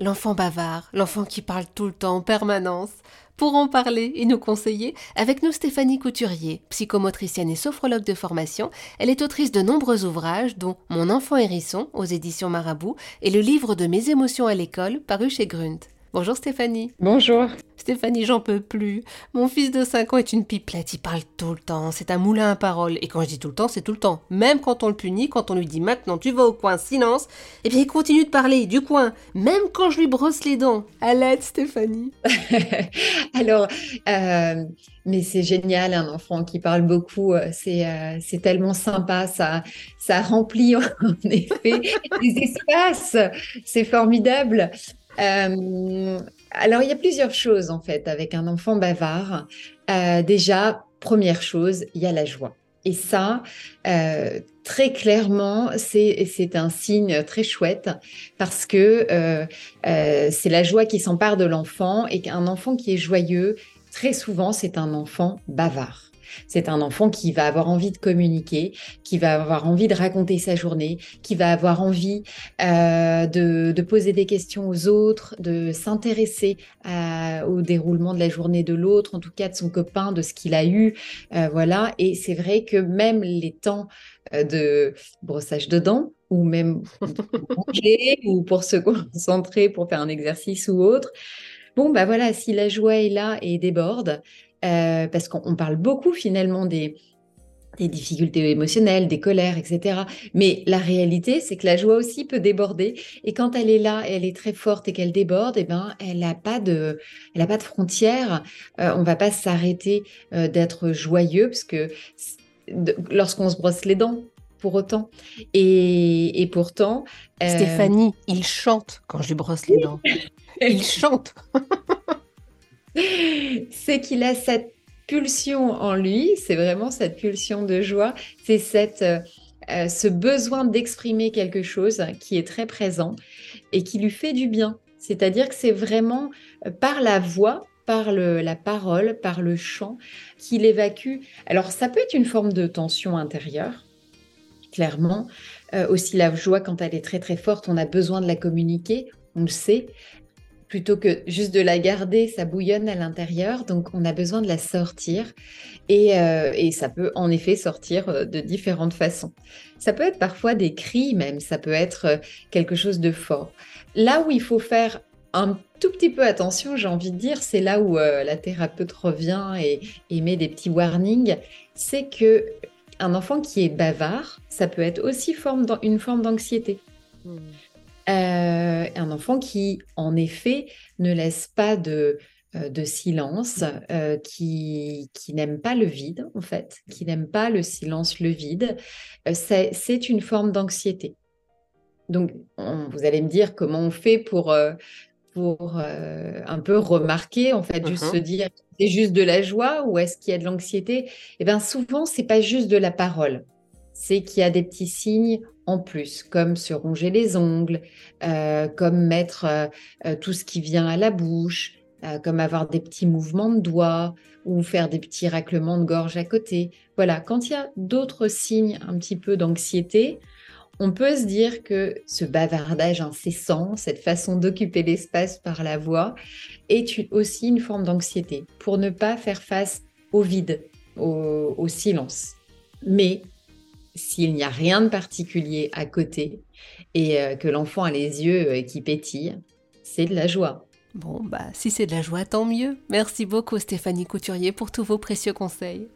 L'enfant bavard, l'enfant qui parle tout le temps en permanence. Pour en parler et nous conseiller, avec nous Stéphanie Couturier, psychomotricienne et sophrologue de formation. Elle est autrice de nombreux ouvrages, dont Mon enfant hérisson aux éditions Marabout et le livre de mes émotions à l'école paru chez Grunt. Bonjour Stéphanie. Bonjour. Stéphanie, j'en peux plus. Mon fils de 5 ans est une pipelette, il parle tout le temps, c'est un moulin à paroles. Et quand je dis tout le temps, c'est tout le temps. Même quand on le punit, quand on lui dit maintenant tu vas au coin, silence, eh bien il continue de parler du coin, même quand je lui brosse les dents. À l'aide Stéphanie. Alors, euh, mais c'est génial, un enfant qui parle beaucoup, euh, c'est euh, c'est tellement sympa, ça, ça remplit en effet des espaces, c'est formidable. Euh, alors, il y a plusieurs choses en fait avec un enfant bavard. Euh, déjà, première chose, il y a la joie. Et ça, euh, très clairement, c'est un signe très chouette parce que c'est la joie qui s'empare de l'enfant et qu'un enfant qui est joyeux, très souvent, c'est un enfant bavard. C'est un enfant qui va avoir envie de communiquer, qui va avoir envie de raconter sa journée, qui va avoir envie euh, de, poser des questions aux autres, de s'intéresser au déroulement de la journée de l'autre, en tout cas de son copain, de ce qu'il a eu. Euh, voilà. Et c'est vrai que même les temps euh, de brossage de dents, ou même pour manger, ou pour se concentrer, pour faire un exercice ou autre. Bon, bah voilà, si la joie est là et déborde, euh, parce qu'on parle beaucoup finalement des, difficultés émotionnelles, des colères, etc. Mais la réalité, c'est que la joie aussi peut déborder. Et quand elle est là, elle est très forte et qu'elle déborde, eh ben, elle n'a pas de, elle a pas de frontières. Euh, on va pas s'arrêter euh, d'être joyeux parce que lorsqu'on se brosse les dents, pour autant. Et, et pourtant. Stéphanie, il chante quand je lui brosse les dents. il chante. c'est qu'il a cette pulsion en lui, c'est vraiment cette pulsion de joie, c'est cette, euh, euh, ce besoin d'exprimer quelque chose qui est très présent et qui lui fait du bien. C'est-à-dire que c'est vraiment euh, par la voix, par la parole, par le chant qu'il évacue. Alors ça peut être une forme de tension intérieure, clairement. aussi la joie, quand elle est très très forte, on a besoin de la communiquer, on le sait plutôt que juste de la garder, ça bouillonne à l'intérieur, donc on a besoin de la sortir et, euh, ça peut en effet sortir euh, de différentes façons. Ça peut être parfois des cris même, ça peut être euh, quelque chose de fort. Là où il faut faire un tout petit peu attention, j'ai envie de dire, c'est là où la thérapeute revient et, met des petits warnings, c'est que un enfant qui est bavard, ça peut être aussi forme une forme d'anxiété. Mmh. Euh, un enfant qui, en effet, ne laisse pas de, euh, de silence, euh, qui, qui n'aime pas le vide, en fait, qui n'aime pas le silence, le vide, c'est une forme d'anxiété. Donc, vous allez me dire comment on fait pour, pour un peu remarquer, en fait, juste se uh-huh. dire, c'est juste de la joie ou est-ce qu'il y a de l'anxiété? Eh bien, souvent, c'est pas juste de la parole c'est qu'il y a des petits signes en plus, comme se ronger les ongles, euh, comme mettre euh, euh, tout ce qui vient à la bouche, comme avoir des petits mouvements de doigts ou faire des petits raclements de gorge à côté. Voilà, quand il y a d'autres signes un petit peu d'anxiété, on peut se dire que ce bavardage incessant, cette façon d'occuper l'espace par la voix, est aussi une forme d'anxiété pour ne pas faire face au vide, au, au silence. Mais s'il n'y a rien de particulier à côté et euh, que l'enfant a les yeux euh, qui pétillent, c'est de la joie. Bon, bah si c'est de la joie, tant mieux. Merci beaucoup Stéphanie Couturier pour tous vos précieux conseils.